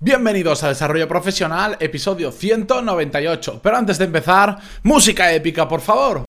Bienvenidos a Desarrollo Profesional, episodio 198. Pero antes de empezar, música épica, por favor.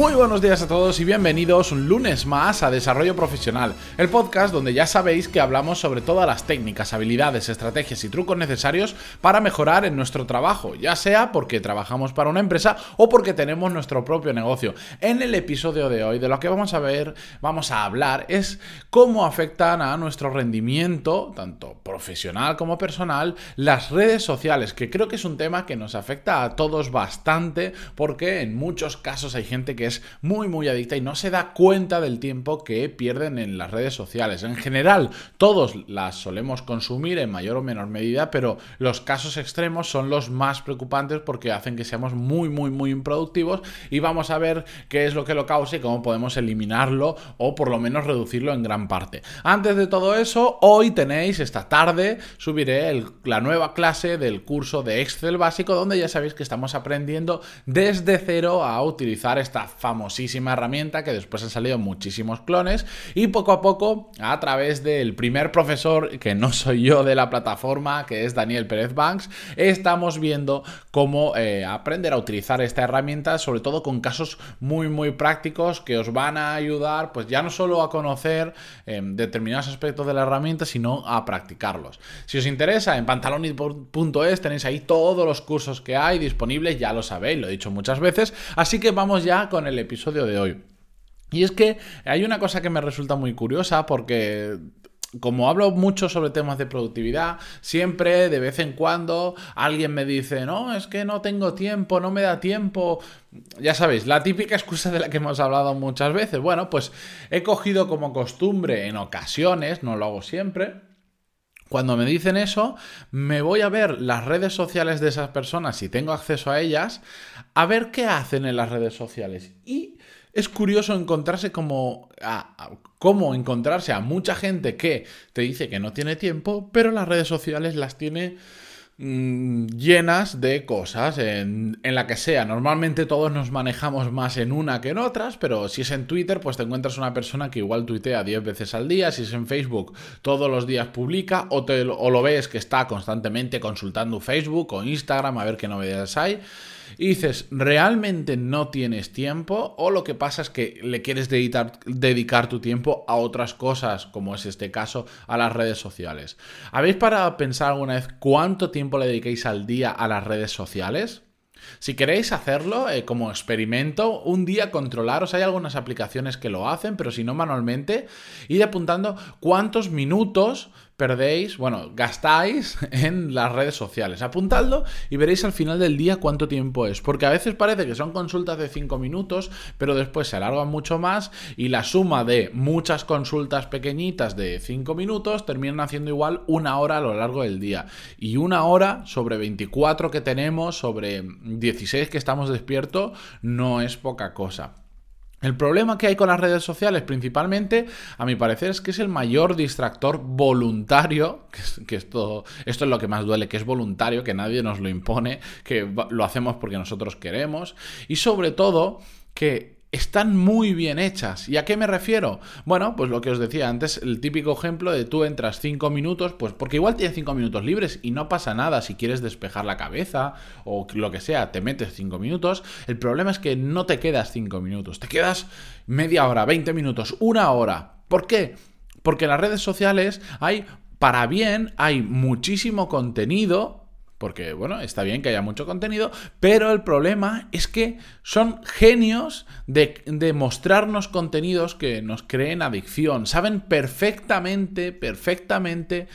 Muy buenos días a todos y bienvenidos un lunes más a Desarrollo Profesional, el podcast donde ya sabéis que hablamos sobre todas las técnicas, habilidades, estrategias y trucos necesarios para mejorar en nuestro trabajo, ya sea porque trabajamos para una empresa o porque tenemos nuestro propio negocio. En el episodio de hoy de lo que vamos a ver, vamos a hablar es cómo afectan a nuestro rendimiento, tanto profesional como personal, las redes sociales, que creo que es un tema que nos afecta a todos bastante porque en muchos casos hay gente que muy muy adicta y no se da cuenta del tiempo que pierden en las redes sociales. En general, todos las solemos consumir en mayor o menor medida, pero los casos extremos son los más preocupantes porque hacen que seamos muy muy muy improductivos y vamos a ver qué es lo que lo causa y cómo podemos eliminarlo o por lo menos reducirlo en gran parte. Antes de todo eso, hoy tenéis esta tarde subiré la nueva clase del curso de Excel básico donde ya sabéis que estamos aprendiendo desde cero a utilizar esta famosísima herramienta que después han salido muchísimos clones y poco a poco a través del primer profesor que no soy yo de la plataforma que es Daniel Pérez Banks estamos viendo cómo eh, aprender a utilizar esta herramienta sobre todo con casos muy muy prácticos que os van a ayudar pues ya no solo a conocer em, determinados aspectos de la herramienta sino a practicarlos. Si os interesa en pantaloni.es tenéis ahí todos los cursos que hay disponibles ya lo sabéis lo he dicho muchas veces así que vamos ya con el episodio de hoy. Y es que hay una cosa que me resulta muy curiosa porque como hablo mucho sobre temas de productividad, siempre de vez en cuando alguien me dice, no, es que no tengo tiempo, no me da tiempo. Ya sabéis, la típica excusa de la que hemos hablado muchas veces. Bueno, pues he cogido como costumbre en ocasiones, no lo hago siempre. Cuando me dicen eso, me voy a ver las redes sociales de esas personas, si tengo acceso a ellas, a ver qué hacen en las redes sociales. Y es curioso encontrarse como... cómo encontrarse a mucha gente que te dice que no tiene tiempo, pero las redes sociales las tiene mm, llenas de cosas, en, la que sea. Normalmente todos nos manejamos más en una que en otras, pero si es en Twitter, pues te encuentras una persona que igual tuitea 10 veces al día, si es en Facebook, todos los días publica, o, te, o lo ves que está constantemente consultando Facebook o Instagram a ver qué novedades hay dices, ¿realmente no tienes tiempo? O lo que pasa es que le quieres dedicar, dedicar tu tiempo a otras cosas, como es este caso, a las redes sociales. ¿Habéis para pensar alguna vez cuánto tiempo le dediquéis al día a las redes sociales? Si queréis hacerlo eh, como experimento, un día controlaros, hay algunas aplicaciones que lo hacen, pero si no manualmente, id apuntando cuántos minutos perdéis, bueno, gastáis en las redes sociales. Apuntadlo y veréis al final del día cuánto tiempo es. Porque a veces parece que son consultas de 5 minutos, pero después se alargan mucho más y la suma de muchas consultas pequeñitas de 5 minutos terminan haciendo igual una hora a lo largo del día. Y una hora sobre 24 que tenemos, sobre 16 que estamos despiertos, no es poca cosa. El problema que hay con las redes sociales principalmente, a mi parecer, es que es el mayor distractor voluntario, que, esto, esto es lo que más duele, que es voluntario, que nadie nos lo impone, que lo hacemos porque nosotros queremos, y sobre todo que están muy bien hechas. ¿Y a qué me refiero? Bueno, pues lo que os decía antes, el típico ejemplo de tú entras 5 minutos, pues porque igual tienes 5 minutos libres y no pasa nada si quieres despejar la cabeza o lo que sea, te metes 5 minutos. El problema es que no te quedas 5 minutos, te quedas media hora, 20 minutos, una hora. ¿Por qué? Porque en las redes sociales hay, para bien, hay muchísimo contenido porque, bueno, está bien que haya mucho contenido, pero el problema es que son genios de, mostrarnos contenidos que nos creen adicción. Saben perfectamente, perfectamente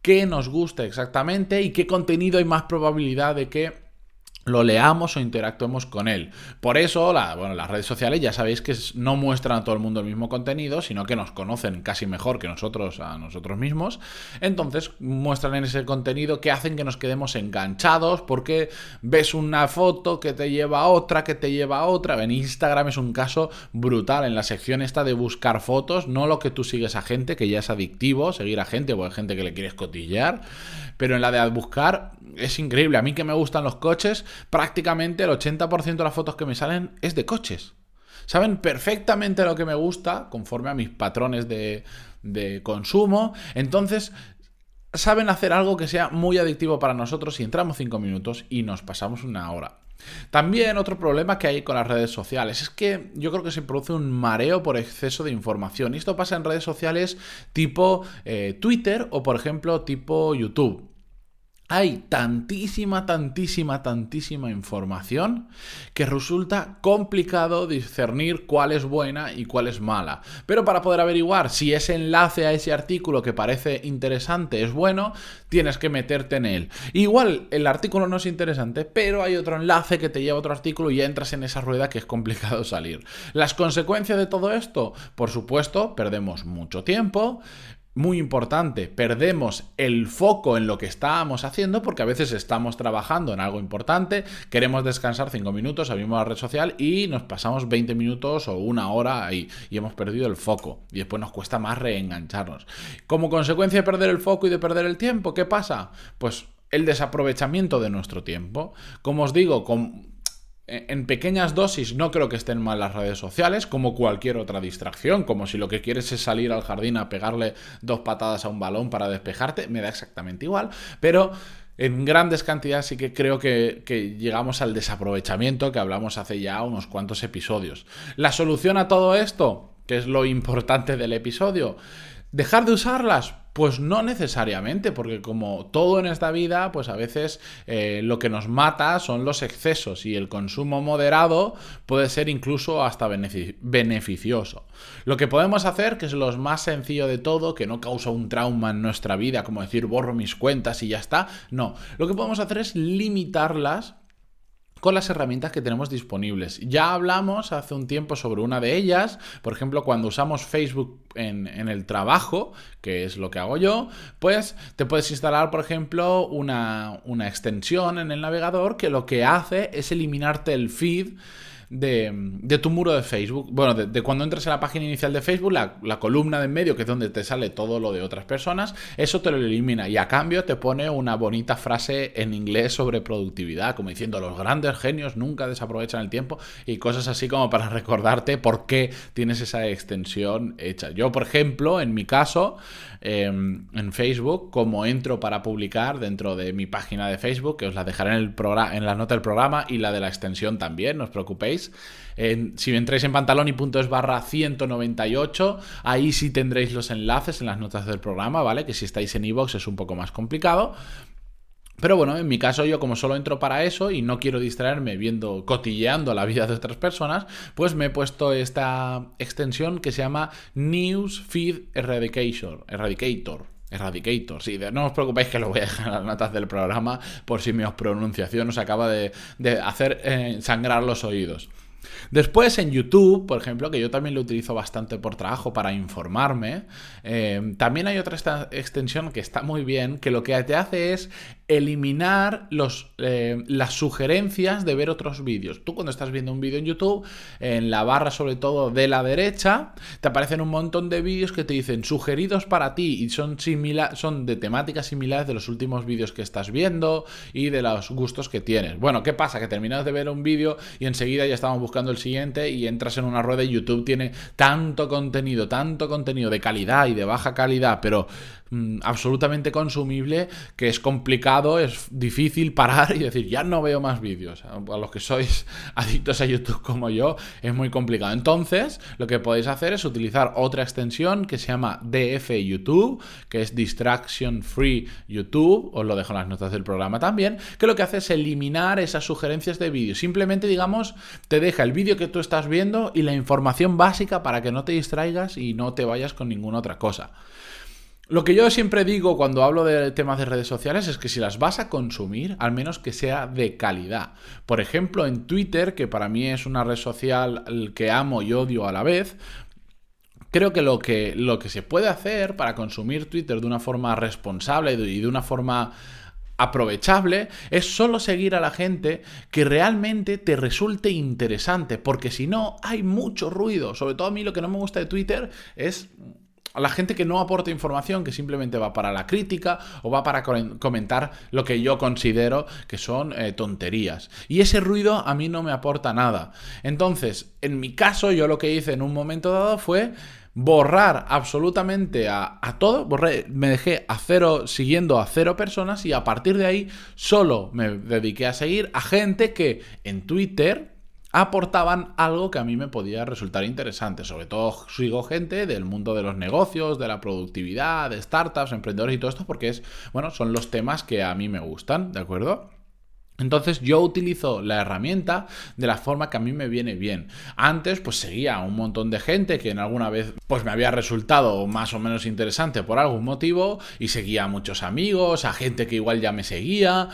qué nos gusta exactamente y qué contenido hay más probabilidad de que lo leamos o interactuemos con él. Por eso, bueno, las redes sociales ya sabéis que no muestran a todo el mundo el mismo contenido, sino que nos conocen casi mejor que nosotros a nosotros mismos. Entonces muestran en ese contenido que hacen que nos quedemos enganchados porque ves una foto que te lleva a otra, que te lleva a otra. En Instagram es un caso brutal. En la sección esta de buscar fotos, no lo que tú sigues a gente, que ya es adictivo, seguir a gente, o hay gente que le quieres cotillear. Pero en la de buscar es increíble. A mí que me gustan los coches, prácticamente el 80% de las fotos que me salen es de coches. Saben perfectamente lo que me gusta, conforme a mis patrones de, consumo. Entonces, saben hacer algo que sea muy adictivo para nosotros y entramos 5 minutos y nos pasamos una hora. También otro problema que hay con las redes sociales es que yo creo que se produce un mareo por exceso de información. Y esto pasa en redes sociales tipo eh, Twitter o por ejemplo tipo YouTube hay tantísima, tantísima, tantísima información que resulta complicado discernir cuál es buena y cuál es mala. Pero para poder averiguar si ese enlace a ese artículo que parece interesante es bueno, tienes que meterte en él. Igual el artículo no es interesante, pero hay otro enlace que te lleva a otro artículo y entras en esa rueda que es complicado salir. Las consecuencias de todo esto, por supuesto, perdemos mucho tiempo, muy importante, perdemos el foco en lo que estábamos haciendo porque a veces estamos trabajando en algo importante, queremos descansar 5 minutos, abrimos la red social y nos pasamos 20 minutos o una hora ahí y hemos perdido el foco y después nos cuesta más reengancharnos. Como consecuencia de perder el foco y de perder el tiempo, ¿qué pasa? Pues el desaprovechamiento de nuestro tiempo. Como os digo, con, en pequeñas dosis no creo que estén mal las redes sociales, como cualquier otra distracción, como si lo que quieres es salir al jardín a pegarle dos patadas a un balón para despejarte, me da exactamente igual, pero en grandes cantidades sí que creo que, que, llegamos al desaprovechamiento que hablamos hace ya unos cuantos episodios. La solución a todo esto, que es lo importante del episodio, dejar de usarlas, pues no necesariamente, porque como todo en esta vida, pues a veces eh, lo que nos mata son los excesos y el consumo moderado puede ser incluso hasta beneficioso. Lo que podemos hacer, que es lo más sencillo de todo, que no causa un trauma en nuestra vida, como decir borro mis cuentas y ya está, no, lo que podemos hacer es limitarlas con las herramientas que tenemos disponibles. Ya hablamos hace un tiempo sobre una de ellas, por ejemplo, cuando usamos Facebook en, el trabajo, que es lo que hago yo, pues te puedes instalar, por ejemplo, una, una extensión en el navegador que lo que hace es eliminarte el feed de, tu muro de Facebook. Bueno, de, cuando entras en la página inicial de Facebook, la, columna de en medio, que es donde te sale todo lo de otras personas, eso te lo elimina y a cambio te pone una bonita frase en inglés sobre productividad, como diciendo los grandes genios nunca desaprovechan el tiempo y cosas así como para recordarte por qué tienes esa extensión hecha. Yo, por ejemplo, en mi caso, em, en Facebook, como entro para publicar dentro de mi página de Facebook, que os la dejaré en, el en la nota del programa y la de la extensión también, no os preocupéis si entráis en pantaloni.es barra 198, ahí sí tendréis los enlaces en las notas del programa, ¿vale? Que si estáis en iVoox es un poco más complicado. Pero bueno, en mi caso yo como solo entro para eso y no quiero distraerme viendo, cotilleando la vida de otras personas, pues me he puesto esta extensión que se llama News Feed Eradicator. Eradicator. Eradicator, sí, no os preocupéis que lo voy a dejar en las notas del programa por si mi pronunciación os acaba de, hacer eh, sangrar los oídos. Después en YouTube, por ejemplo, que yo también lo utilizo bastante por trabajo para informarme, eh, también hay otra extensión que está muy bien, que lo que te hace es eliminar los, eh, las sugerencias de ver otros vídeos. Tú cuando estás viendo un vídeo en YouTube, en la barra sobre todo de la derecha, te aparecen un montón de vídeos que te dicen sugeridos para ti y son, son de temáticas similares de los últimos vídeos que estás viendo y de los gustos que tienes. Bueno, ¿qué pasa? Que terminas de ver un vídeo y enseguida ya estamos buscando el siguiente y entras en una rueda y YouTube tiene tanto contenido, tanto contenido de calidad y de baja calidad, pero Mm, absolutamente consumible que es complicado, es difícil parar y decir, ya no veo más vídeos. A los que sois adictos a YouTube como yo, es muy complicado. Entonces, lo que podéis hacer es utilizar otra extensión que se llama DF YouTube, que es Distraction Free YouTube, os lo dejo en las notas del programa también, que lo que hace es eliminar esas sugerencias de vídeo. Simplemente, digamos, te deja el vídeo que tú estás viendo y la información básica para que no te distraigas y no te vayas con ninguna otra cosa. Lo que yo siempre digo cuando hablo de temas de redes sociales es que si las vas a consumir, al menos que sea de calidad. Por ejemplo, en Twitter, que para mí es una red social que amo y odio a la vez, creo que lo que, lo que se puede hacer para consumir Twitter de una forma responsable y de una forma aprovechable es solo seguir a la gente que realmente te resulte interesante, porque si no hay mucho ruido. Sobre todo a mí lo que no me gusta de Twitter es a la gente que no aporta información, que simplemente va para la crítica o va para comentar lo que yo considero que son eh, tonterías. Y ese ruido a mí no me aporta nada. Entonces, en mi caso, yo lo que hice en un momento dado fue borrar absolutamente a, a, todo, borré, me dejé a cero, siguiendo a cero personas y a partir de ahí solo me dediqué a seguir a gente que en Twitter aportaban algo que a mí me podía resultar interesante. Sobre todo sigo gente del mundo de los negocios, de la productividad, de startups, emprendedores y todo esto, porque es, bueno, son los temas que a mí me gustan, ¿de acuerdo? Entonces yo utilizo la herramienta de la forma que a mí me viene bien. Antes pues seguía a un montón de gente que en alguna vez pues me había resultado más o menos interesante por algún motivo y seguía a muchos amigos, a gente que igual ya me seguía.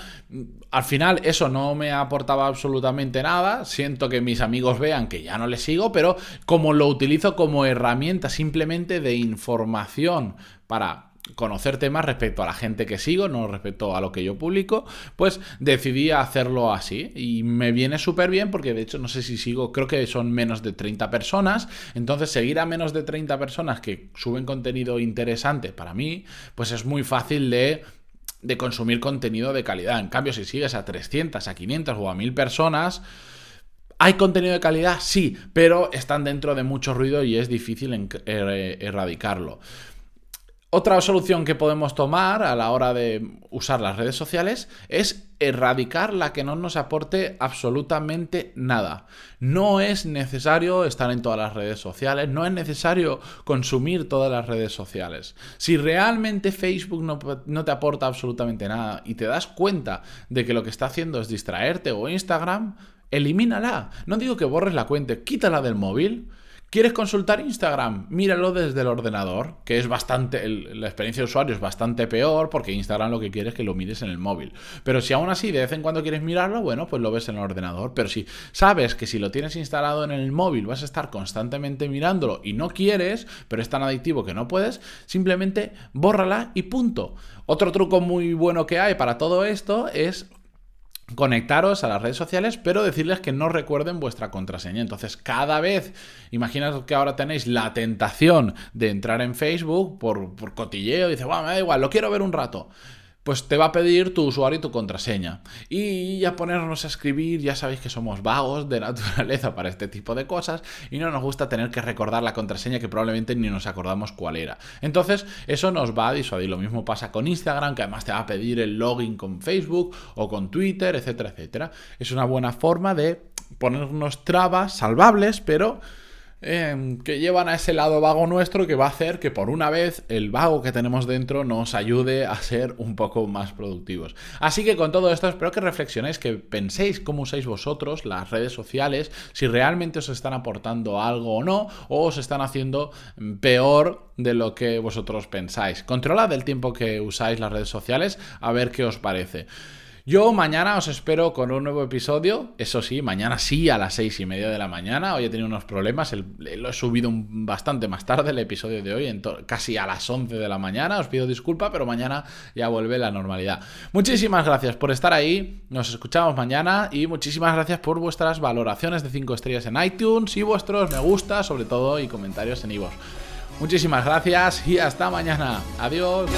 Al final eso no me aportaba absolutamente nada. Siento que mis amigos vean que ya no les sigo, pero como lo utilizo como herramienta simplemente de información para conocer temas respecto a la gente que sigo, no respecto a lo que yo publico, pues decidí hacerlo así y me viene súper bien porque de hecho no sé si sigo, creo que son menos de 30 personas, entonces seguir a menos de 30 personas que suben contenido interesante para mí, pues es muy fácil de de consumir contenido de calidad. En cambio, si sigues a 300, a 500 o a 1000 personas, ¿Hay contenido de calidad? Sí, pero están dentro de mucho ruido y es difícil er, erradicarlo. Otra solución que podemos tomar a la hora de usar las redes sociales es erradicar la que no nos aporte absolutamente nada. No es necesario estar en todas las redes sociales, no es necesario consumir todas las redes sociales. Si realmente Facebook no, te aporta absolutamente nada y te das cuenta de que lo que está haciendo es distraerte o Instagram, elimínala. No digo que borres la cuenta, quítala del móvil ¿Quieres consultar Instagram? Míralo desde el ordenador, que es bastante, la experiencia de usuario es bastante peor porque Instagram lo que quiere es que lo mires en el móvil. Pero si aún así de vez en cuando quieres mirarlo, bueno, pues lo ves en el ordenador. Pero si sabes que si lo tienes instalado en el móvil vas a estar constantemente mirándolo y no quieres, pero es tan adictivo que no puedes, simplemente bórrala y punto. Otro truco muy bueno que hay para todo esto es conectaros a las redes sociales, pero decirles que no recuerden vuestra contraseña. Entonces, cada vez, imaginaos que ahora tenéis la tentación de entrar en Facebook por, por cotilleo, dice, bueno, me da igual, lo quiero ver un rato pues te va a pedir tu usuario y tu contraseña. Y ya ponernos a escribir, ya sabéis que somos vagos de naturaleza para este tipo de cosas y no nos gusta tener que recordar la contraseña que probablemente ni nos acordamos cuál era. Entonces, eso nos va a disuadir. Lo mismo pasa con Instagram, que además te va a pedir el login con Facebook o con Twitter, etcétera, etcétera. Es una buena forma de ponernos trabas salvables, pero Em, que llevan a ese lado vago nuestro que va a hacer que por una vez el vago que tenemos dentro nos ayude a ser un poco más productivos. Así que con todo esto espero que reflexionéis, que penséis cómo usáis vosotros las redes sociales, si realmente os están aportando algo o no, o os están haciendo peor de lo que vosotros pensáis. Controlad el tiempo que usáis las redes sociales a ver qué os parece. Yo mañana os espero con un nuevo episodio. Eso sí, mañana sí a las seis y media de la mañana. Hoy he tenido unos problemas. lo he subido bastante más tarde el episodio de hoy, casi a las 11 de la mañana. Os pido disculpa, pero mañana ya vuelve la normalidad. Muchísimas gracias por estar ahí. Nos escuchamos mañana y muchísimas gracias por vuestras valoraciones de 5 estrellas en iTunes y vuestros me gusta, sobre todo, y comentarios en iVoox. Muchísimas gracias y hasta mañana. Adiós.